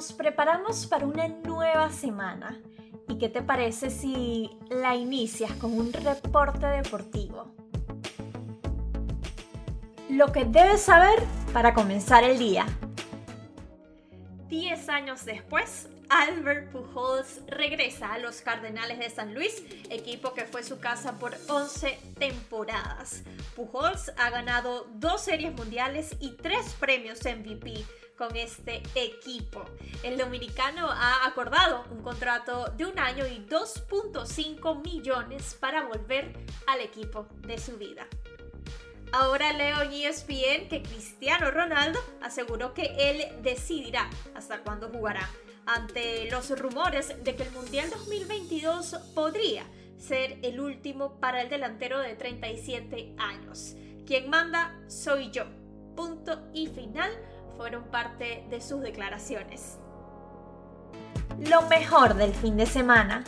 Nos preparamos para una nueva semana. ¿Y qué te parece si la inicias con un reporte deportivo? Lo que debes saber para comenzar el día. Diez años después, Albert Pujols regresa a los Cardenales de San Luis, equipo que fue su casa por 11 temporadas. Pujols ha ganado dos series mundiales y tres premios MVP con este equipo. El dominicano ha acordado un contrato de un año y 2.5 millones para volver al equipo de su vida. Ahora leo en ESPN que Cristiano Ronaldo aseguró que él decidirá hasta cuándo jugará ante los rumores de que el Mundial 2022 podría ser el último para el delantero de 37 años. Quien manda soy yo. Punto y final fueron parte de sus declaraciones. Lo mejor del fin de semana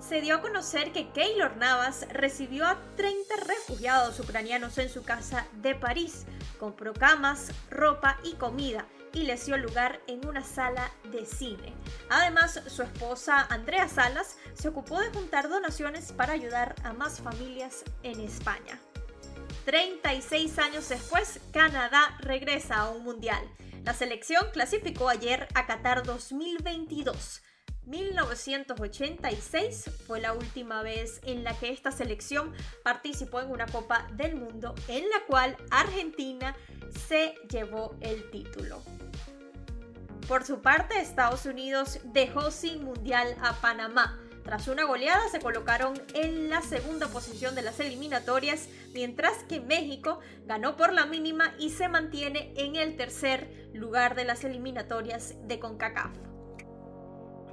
se dio a conocer que Keylor Navas recibió a 30 refugiados ucranianos en su casa de París, compró camas, ropa y comida y les dio lugar en una sala de cine. Además, su esposa Andrea Salas se ocupó de juntar donaciones para ayudar a más familias en España. 36 años después, Canadá regresa a un mundial. La selección clasificó ayer a Qatar 2022 1986 fue la última vez en la que esta selección participó en una Copa del Mundo en la cual Argentina se llevó el título. Por su parte, Estados Unidos dejó sin mundial a Panamá. Tras una goleada se colocaron en la segunda posición de las eliminatorias, mientras que México ganó por la mínima y se mantiene en el tercer lugar de las eliminatorias de CONCACAF.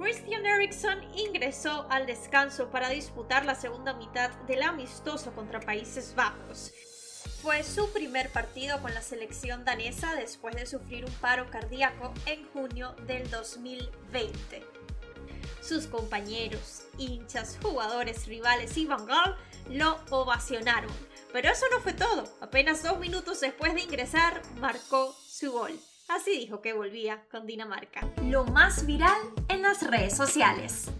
Christian Eriksen ingresó al descanso para disputar la segunda mitad del amistoso contra Países Bajos. Fue su primer partido con la selección danesa después de sufrir un paro cardíaco en junio del 2020. Sus compañeros, hinchas, jugadores, rivales y Van Gaal lo ovacionaron. Pero eso no fue todo. Apenas dos minutos después de ingresar, marcó su gol. Así dijo que volvía con Dinamarca. Lo más viral en las redes sociales.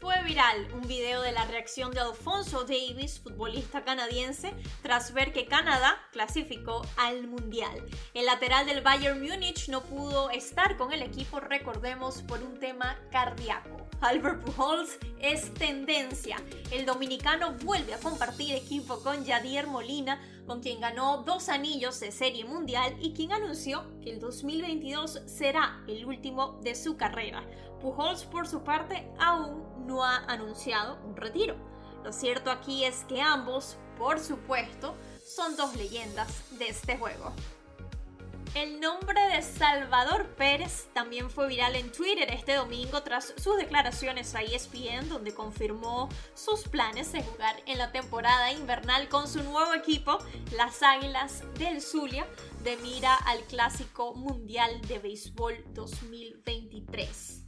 Fue viral un video de la reacción de Alfonso Davis, futbolista canadiense, tras ver que Canadá clasificó al Mundial. El lateral del Bayern Múnich no pudo estar con el equipo, recordemos, por un tema cardíaco. Albert Pujols es tendencia. El dominicano vuelve a compartir equipo con Yadier Molina, con quien ganó dos anillos de serie mundial y quien anunció que el 2022 será el último de su carrera. Pujols, por su parte, aún no ha anunciado un retiro. Lo cierto aquí es que ambos, por supuesto, son dos leyendas de este juego. El nombre de Salvador Pérez también fue viral en Twitter este domingo tras sus declaraciones a ESPN donde confirmó sus planes de jugar en la temporada invernal con su nuevo equipo, las Águilas del Zulia, de mira al Clásico Mundial de Béisbol 2023.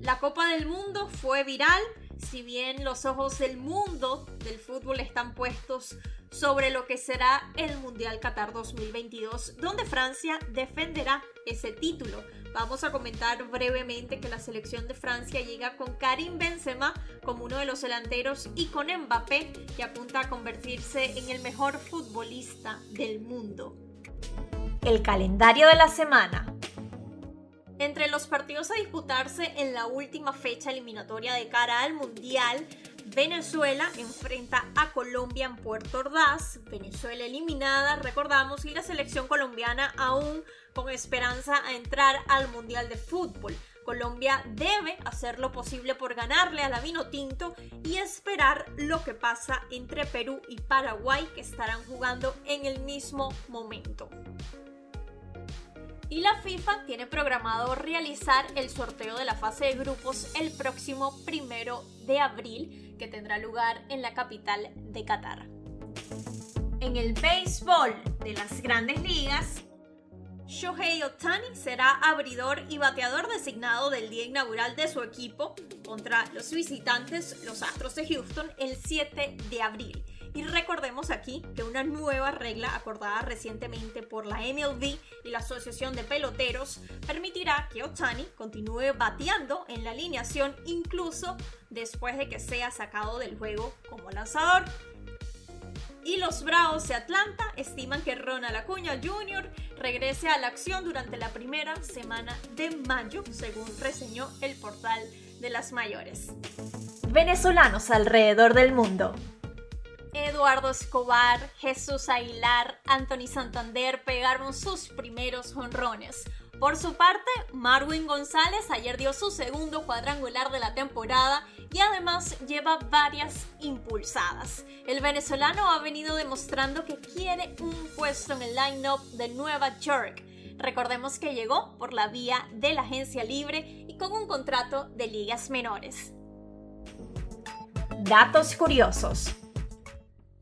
La Copa del Mundo fue viral, si bien los ojos del mundo del fútbol están puestos sobre lo que será el Mundial Qatar 2022, donde Francia defenderá ese título. Vamos a comentar brevemente que la selección de Francia llega con Karim Benzema como uno de los delanteros y con Mbappé que apunta a convertirse en el mejor futbolista del mundo. El calendario de la semana. Entre los partidos a disputarse en la última fecha eliminatoria de cara al Mundial, Venezuela enfrenta a Colombia en Puerto Ordaz. Venezuela eliminada, recordamos, y la selección colombiana aún con esperanza a entrar al Mundial de Fútbol. Colombia debe hacer lo posible por ganarle a la Vino Tinto y esperar lo que pasa entre Perú y Paraguay que estarán jugando en el mismo momento. Y la FIFA tiene programado realizar el sorteo de la fase de grupos el próximo primero de abril, que tendrá lugar en la capital de Qatar. En el béisbol de las grandes ligas, Shohei Otani será abridor y bateador designado del día inaugural de su equipo contra los visitantes, los Astros de Houston, el 7 de abril. Y recordemos aquí que una nueva regla acordada recientemente por la MLB y la Asociación de Peloteros permitirá que Otani continúe bateando en la alineación incluso después de que sea sacado del juego como lanzador. Y los Bravos de Atlanta estiman que Ronald Acuña Jr. regrese a la acción durante la primera semana de mayo, según reseñó el portal de las mayores. Venezolanos alrededor del mundo. Eduardo Escobar, Jesús Aguilar, Anthony Santander pegaron sus primeros jonrones. Por su parte, Marwin González ayer dio su segundo cuadrangular de la temporada y además lleva varias impulsadas. El venezolano ha venido demostrando que quiere un puesto en el line-up de Nueva York. Recordemos que llegó por la vía de la agencia libre y con un contrato de ligas menores. Datos curiosos.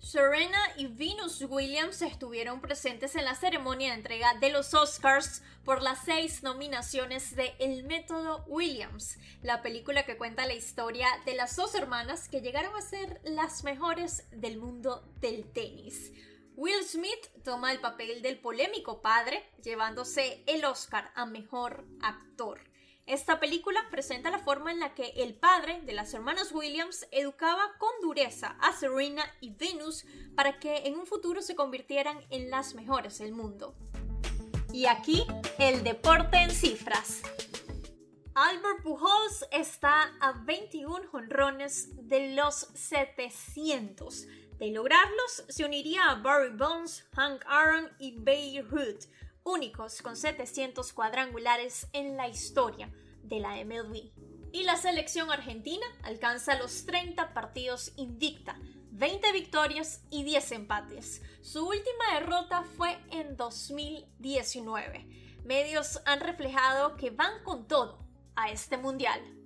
Serena y Venus Williams estuvieron presentes en la ceremonia de entrega de los Oscars por las seis nominaciones de El Método Williams, la película que cuenta la historia de las dos hermanas que llegaron a ser las mejores del mundo del tenis. Will Smith toma el papel del polémico padre, llevándose el Oscar a Mejor Actor. Esta película presenta la forma en la que el padre de las hermanas Williams educaba con dureza a Serena y Venus para que en un futuro se convirtieran en las mejores del mundo. Y aquí el deporte en cifras. Albert Pujols está a 21 jonrones de los 700. De lograrlos, se uniría a Barry Bonds, Hank Aaron y Babe Ruth, únicos con 700 cuadrangulares en la historia de la MLB. Y la selección argentina alcanza los 30 partidos invicta, 20 victorias y 10 empates. Su última derrota fue en 2019. Medios han reflejado que van con todo a este mundial.